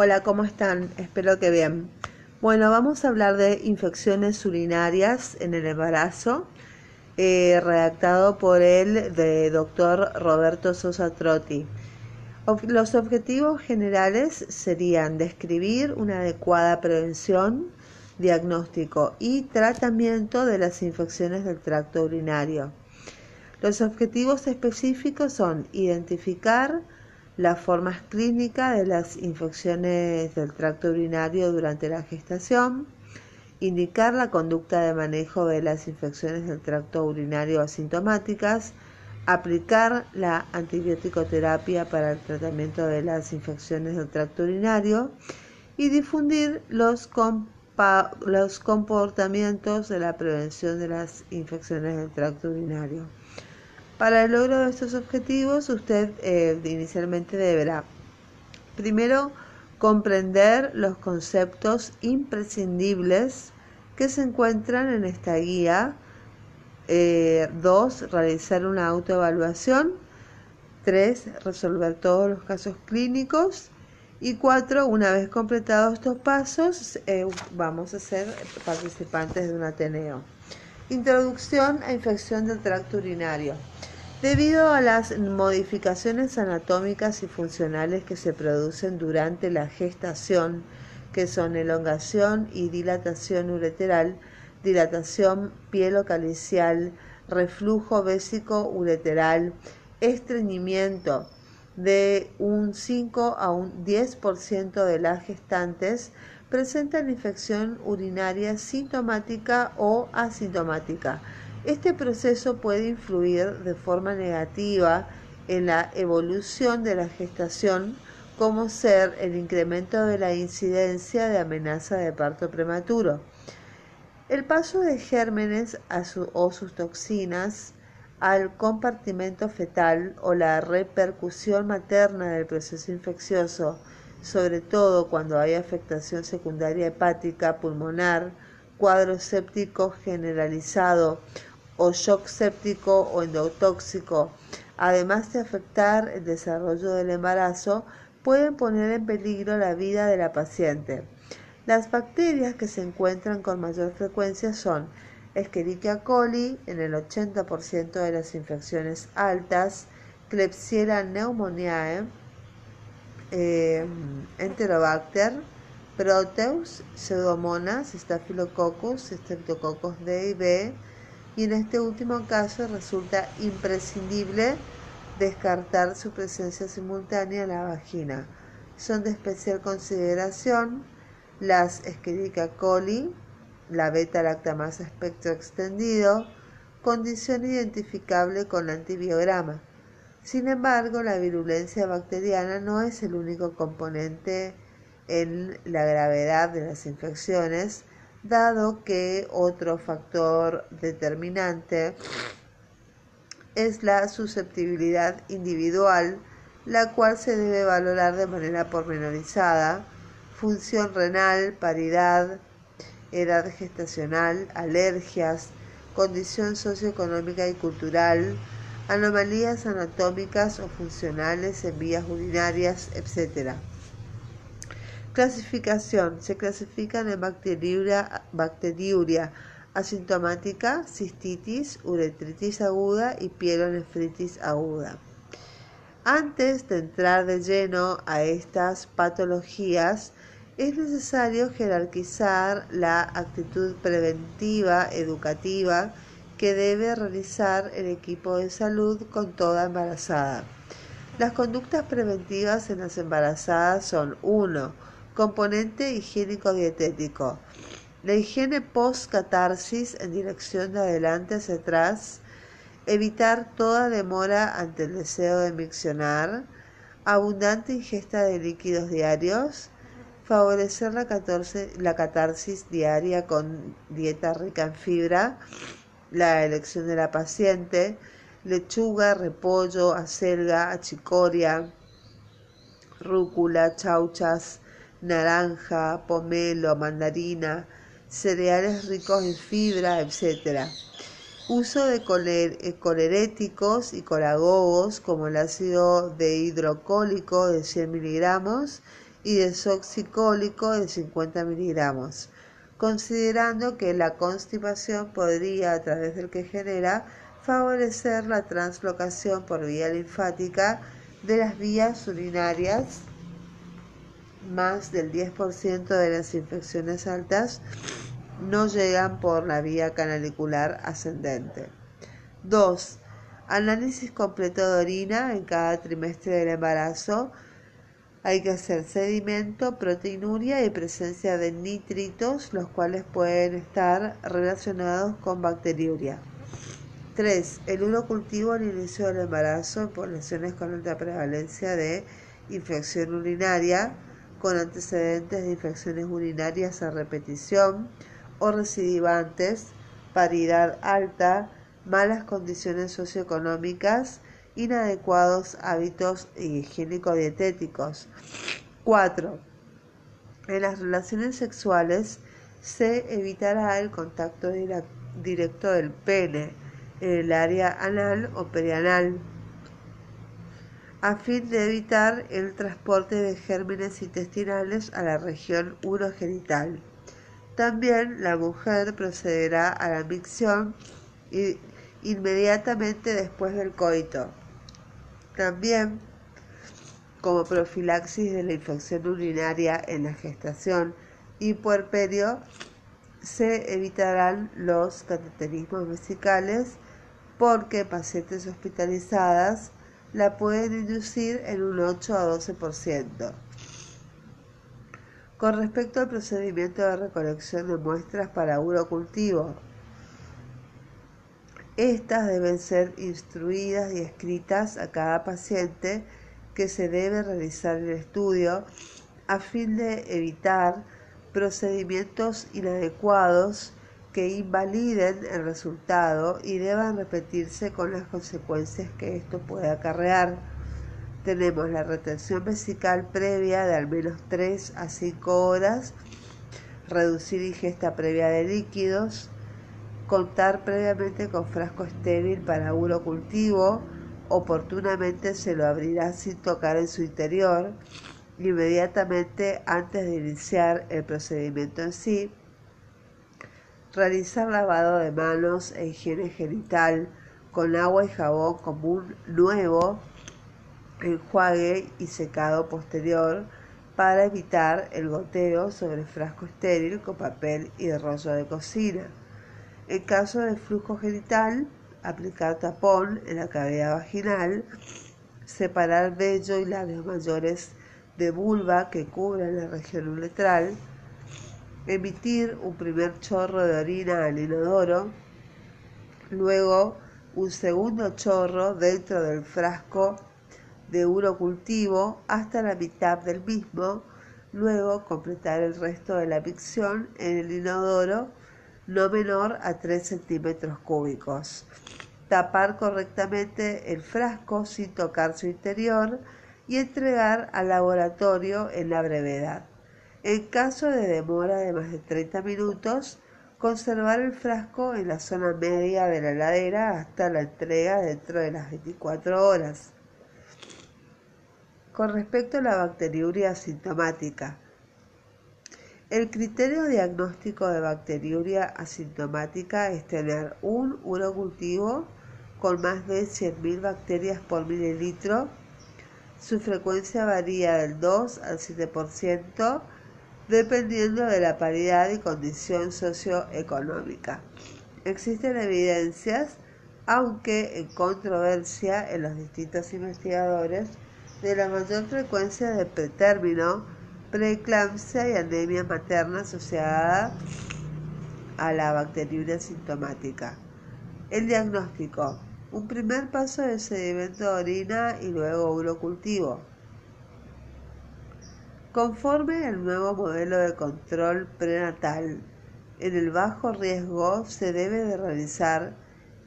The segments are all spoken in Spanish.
Hola, ¿cómo están? Espero que bien. Bueno, vamos a hablar de infecciones urinarias en el embarazo, eh, redactado por el de doctor Roberto Sosa Trotti. Los objetivos generales serían describir una adecuada prevención, diagnóstico y tratamiento de las infecciones del tracto urinario. Los objetivos específicos son identificar las formas clínicas de las infecciones del tracto urinario durante la gestación, indicar la conducta de manejo de las infecciones del tracto urinario asintomáticas, aplicar la antibiótico-terapia para el tratamiento de las infecciones del tracto urinario y difundir los, los comportamientos de la prevención de las infecciones del tracto urinario. Para el logro de estos objetivos, usted eh, inicialmente deberá, primero, comprender los conceptos imprescindibles que se encuentran en esta guía. Eh, dos, realizar una autoevaluación. Tres, resolver todos los casos clínicos. Y cuatro, una vez completados estos pasos, eh, vamos a ser participantes de un Ateneo. Introducción a infección del tracto urinario. Debido a las modificaciones anatómicas y funcionales que se producen durante la gestación, que son elongación y dilatación ureteral, dilatación pielocalicial, reflujo vésico ureteral, estreñimiento de un 5 a un 10% de las gestantes presentan infección urinaria sintomática o asintomática. Este proceso puede influir de forma negativa en la evolución de la gestación, como ser el incremento de la incidencia de amenaza de parto prematuro. El paso de gérmenes o sus toxinas al compartimento fetal o la repercusión materna del proceso infeccioso sobre todo cuando hay afectación secundaria hepática, pulmonar, cuadro séptico generalizado o shock séptico o endotóxico, además de afectar el desarrollo del embarazo, pueden poner en peligro la vida de la paciente. Las bacterias que se encuentran con mayor frecuencia son Escherichia coli en el 80% de las infecciones altas, Klebsiella pneumoniae, eh, Enterobacter, Proteus, Pseudomonas, Staphylococcus, Streptococcus D y B, y en este último caso resulta imprescindible descartar su presencia simultánea en la vagina. Son de especial consideración las Escherichia coli, la beta-lactamasa espectro extendido, condición identificable con antibiograma. Sin embargo, la virulencia bacteriana no es el único componente en la gravedad de las infecciones, dado que otro factor determinante es la susceptibilidad individual, la cual se debe valorar de manera pormenorizada, función renal, paridad, edad gestacional, alergias, condición socioeconómica y cultural, anomalías anatómicas o funcionales en vías urinarias, etc. Clasificación. Se clasifican en bacteriuria, bacteriuria asintomática, cistitis, uretritis aguda y pielonefritis aguda. Antes de entrar de lleno a estas patologías, es necesario jerarquizar la actitud preventiva, educativa, que debe realizar el equipo de salud con toda embarazada. Las conductas preventivas en las embarazadas son 1. Componente higiénico-dietético. La higiene post-catarsis en dirección de adelante hacia atrás. Evitar toda demora ante el deseo de miccionar. Abundante ingesta de líquidos diarios. Favorecer la, la catarsis diaria con dieta rica en fibra la elección de la paciente, lechuga, repollo, acelga, achicoria, rúcula, chauchas, naranja, pomelo, mandarina, cereales ricos en fibra, etc. Uso de eh, coleréticos y colagogos como el ácido de hidrocólico de 100 miligramos y desoxicólico de 50 miligramos, considerando que la constipación podría, a través del que genera, favorecer la translocación por vía linfática de las vías urinarias. Más del 10% de las infecciones altas no llegan por la vía canalicular ascendente. 2. Análisis completo de orina en cada trimestre del embarazo. Hay que hacer sedimento, proteinuria y presencia de nitritos, los cuales pueden estar relacionados con bacteriuria. 3. El urocultivo al inicio del embarazo en poblaciones con alta prevalencia de infección urinaria, con antecedentes de infecciones urinarias a repetición o recidivantes, paridad alta, malas condiciones socioeconómicas, inadecuados hábitos higiénico-dietéticos. 4. En las relaciones sexuales se evitará el contacto directo del pene en el área anal o perianal a fin de evitar el transporte de gérmenes intestinales a la región urogenital. También la mujer procederá a la micción inmediatamente después del coito. También, como profilaxis de la infección urinaria en la gestación y puerperio, se evitarán los cateterismos vesicales porque pacientes hospitalizadas la pueden inducir en un 8 a 12%. Con respecto al procedimiento de recolección de muestras para urocultivo, estas deben ser instruidas y escritas a cada paciente que se debe realizar el estudio a fin de evitar procedimientos inadecuados que invaliden el resultado y deban repetirse con las consecuencias que esto puede acarrear. Tenemos la retención vesical previa de al menos 3 a 5 horas, reducir ingesta previa de líquidos, contar previamente con frasco estéril para urocultivo, oportunamente se lo abrirá sin tocar en su interior, inmediatamente antes de iniciar el procedimiento en sí, realizar lavado de manos e higiene genital con agua y jabón común nuevo, enjuague y secado posterior para evitar el goteo sobre frasco estéril con papel y rollo de cocina. En caso de flujo genital, aplicar tapón en la cavidad vaginal, separar vello y labios mayores de vulva que cubren la región uretral, emitir un primer chorro de orina al inodoro, luego un segundo chorro dentro del frasco de urocultivo hasta la mitad del mismo, luego completar el resto de la micción en el inodoro no menor a 3 centímetros cúbicos. Tapar correctamente el frasco sin tocar su interior y entregar al laboratorio en la brevedad. En caso de demora de más de 30 minutos, conservar el frasco en la zona media de la heladera hasta la entrega dentro de las 24 horas. Con respecto a la bacteriuria asintomática, el criterio diagnóstico de bacteriuria asintomática es tener un urocultivo con más de 100.000 bacterias por mililitro. Su frecuencia varía del 2 al 7% dependiendo de la paridad y condición socioeconómica. Existen evidencias, aunque en controversia en los distintos investigadores, de la mayor frecuencia de pretérmino preeclampsia y anemia materna asociada a la bacteriuria sintomática. El diagnóstico. Un primer paso de sedimento de orina y luego urocultivo. Conforme al nuevo modelo de control prenatal, en el bajo riesgo se debe de realizar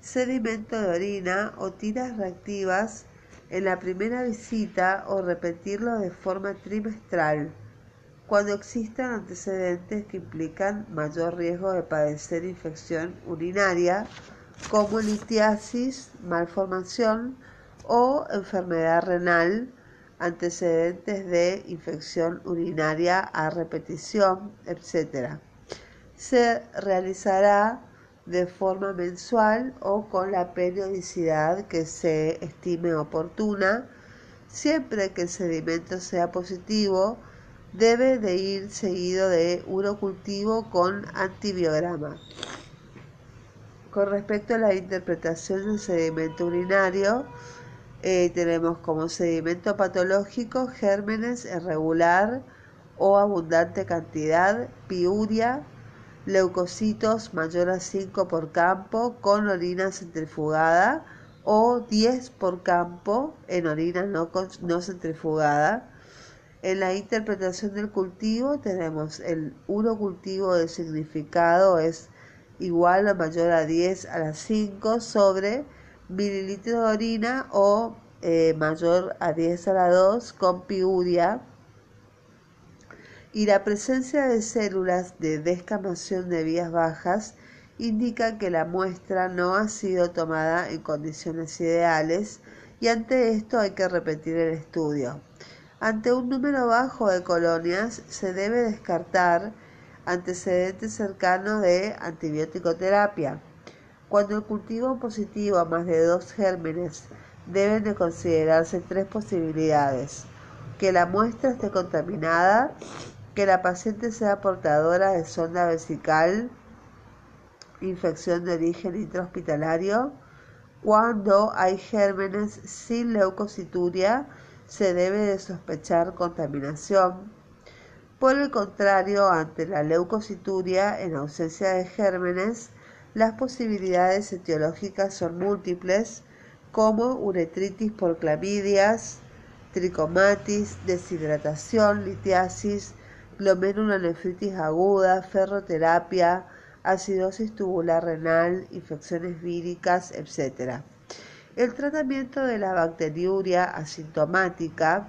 sedimento de orina o tiras reactivas en la primera visita o repetirlo de forma trimestral cuando existan antecedentes que implican mayor riesgo de padecer infección urinaria como litiasis, malformación o enfermedad renal, antecedentes de infección urinaria a repetición, etc. Se realizará de forma mensual o con la periodicidad que se estime oportuna. Siempre que el sedimento sea positivo, debe de ir seguido de urocultivo con antibiograma. Con respecto a la interpretación del sedimento urinario, eh, tenemos como sedimento patológico gérmenes irregular o abundante cantidad, piuria, leucocitos mayor a 5 por campo con orina centrifugada o 10 por campo en orina no, no centrifugada. En la interpretación del cultivo tenemos el urocultivo del significado es igual o mayor a 10 a las 5 sobre mililitros de orina o eh, mayor a 10 a la 2 con piuria y la presencia de células de descamación de vías bajas indica que la muestra no ha sido tomada en condiciones ideales y ante esto hay que repetir el estudio. Ante un número bajo de colonias se debe descartar antecedentes cercanos de antibiótico-terapia. Cuando el cultivo positivo a más de dos gérmenes deben de considerarse tres posibilidades. Que la muestra esté contaminada, que la paciente sea portadora de sonda vesical, infección de origen intrahospitalario, cuando hay gérmenes sin leucocituria, se debe de sospechar contaminación por el contrario, ante la leucocituria, en ausencia de gérmenes, las posibilidades etiológicas son múltiples, como uretritis por clamidias, tricomatis, deshidratación, litiasis, glomerulonefritis aguda, ferroterapia, acidosis tubular renal, infecciones víricas, etc. El tratamiento de la bacteriuria asintomática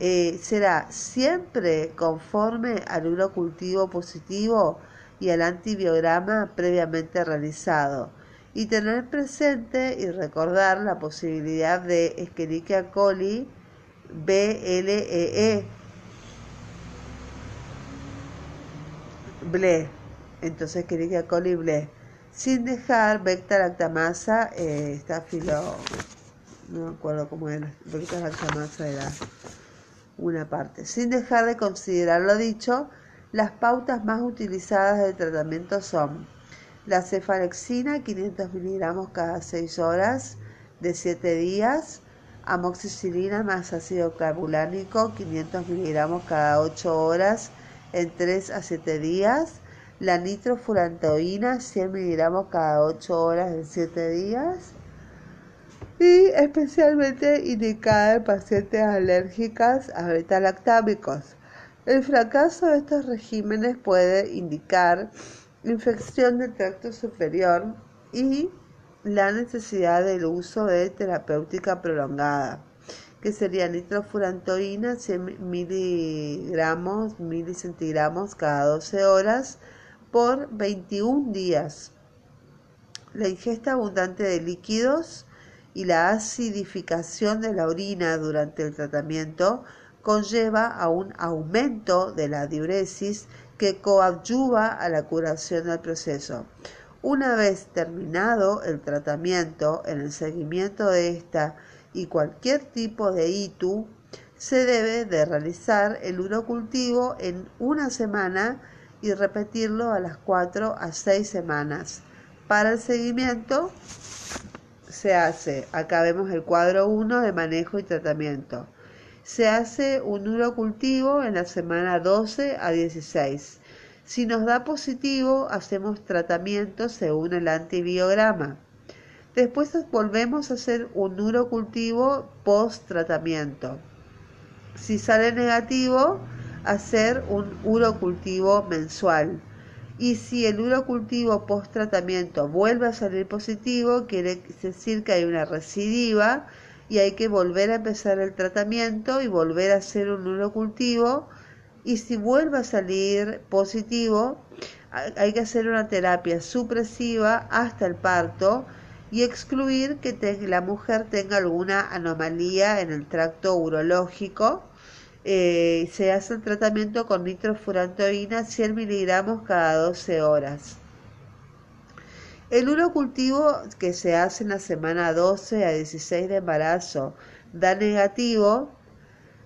eh, será siempre conforme al urocultivo positivo y al antibiograma previamente realizado y tener presente y recordar la posibilidad de Escherichia coli BLEE BLE. Entonces Escherichia coli BLE sin dejar Vecta lactamasa eh, no me acuerdo cómo era Vecta lactamasa era una parte. Sin dejar de considerar lo dicho, las pautas más utilizadas de tratamiento son la cefalexina, 500 miligramos cada 6 horas de 7 días, amoxicilina más ácido carbulánico, 500 miligramos cada 8 horas en 3 a 7 días, la nitrofurantoína, 100 miligramos cada 8 horas en 7 días, y especialmente indicada en pacientes alérgicas a betalactámicos. El fracaso de estos regímenes puede indicar infección del tracto superior y la necesidad del uso de terapéutica prolongada, que sería nitrofurantoína 100 miligramos, milicentigramos cada 12 horas por 21 días. La ingesta abundante de líquidos y la acidificación de la orina durante el tratamiento conlleva a un aumento de la diuresis que coadyuva a la curación del proceso. Una vez terminado el tratamiento, en el seguimiento de esta y cualquier tipo de ITU, se debe de realizar el urocultivo en una semana y repetirlo a las 4 a 6 semanas. Para el seguimiento se hace, acá vemos el cuadro 1 de manejo y tratamiento. Se hace un urocultivo en la semana 12 a 16. Si nos da positivo, hacemos tratamiento según el antibiograma. Después volvemos a hacer un urocultivo post tratamiento. Si sale negativo, hacer un urocultivo mensual y si el urocultivo post tratamiento vuelve a salir positivo, quiere decir que hay una recidiva y hay que volver a empezar el tratamiento y volver a hacer un urocultivo. Y si vuelve a salir positivo, hay que hacer una terapia supresiva hasta el parto y excluir que la mujer tenga alguna anomalía en el tracto urológico. Eh, se hace el tratamiento con nitrofurantoína 100 miligramos cada 12 horas. El urocultivo que se hace en la semana 12 a 16 de embarazo da negativo.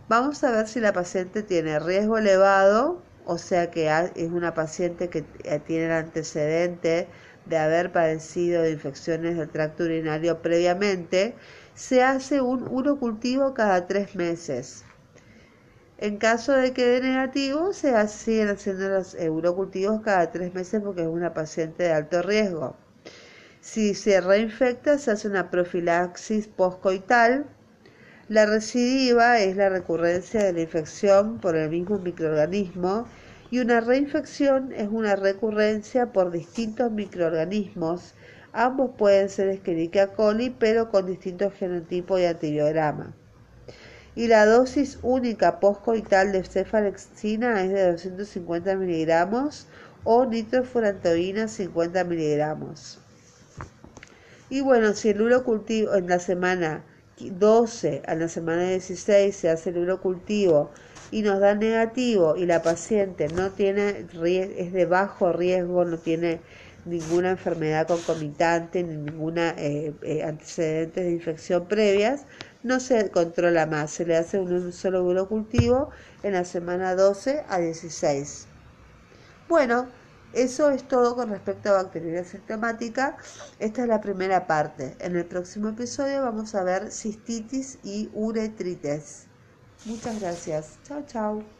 Vamos a ver si la paciente tiene riesgo elevado, o sea que es una paciente que tiene el antecedente de haber padecido de infecciones del tracto urinario previamente, se hace un urocultivo cada tres meses. En caso de que dé negativo, se siguen haciendo los urocultivos cada tres meses porque es una paciente de alto riesgo. Si se reinfecta, se hace una profilaxis postcoital. La recidiva es la recurrencia de la infección por el mismo microorganismo y una reinfección es una recurrencia por distintos microorganismos. Ambos pueden ser Escherichia coli, pero con distintos genotipos y antibiograma. Y la dosis única postcoital de cefalexina es de 250 miligramos o nitrofurantoína 50 miligramos. Y bueno, si el urocultivo en la semana 12 a la semana 16 se hace el urocultivo y nos da negativo y la paciente no tiene es de bajo riesgo, no tiene ninguna enfermedad concomitante ni ninguna eh, eh, antecedentes de infección previas, no se controla más, se le hace un solo urocultivo en la semana 12 a 16. Bueno, eso es todo con respecto a bacteriología sistemática. Esta es la primera parte. En el próximo episodio vamos a ver cistitis y uretritis. Muchas gracias. Chao, chao.